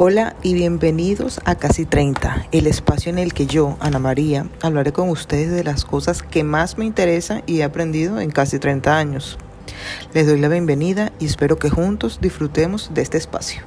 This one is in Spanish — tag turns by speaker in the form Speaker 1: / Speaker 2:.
Speaker 1: Hola y bienvenidos a Casi 30, el espacio en el que yo, Ana María, hablaré con ustedes de las cosas que más me interesan y he aprendido en casi 30 años. Les doy la bienvenida y espero que juntos disfrutemos de este espacio.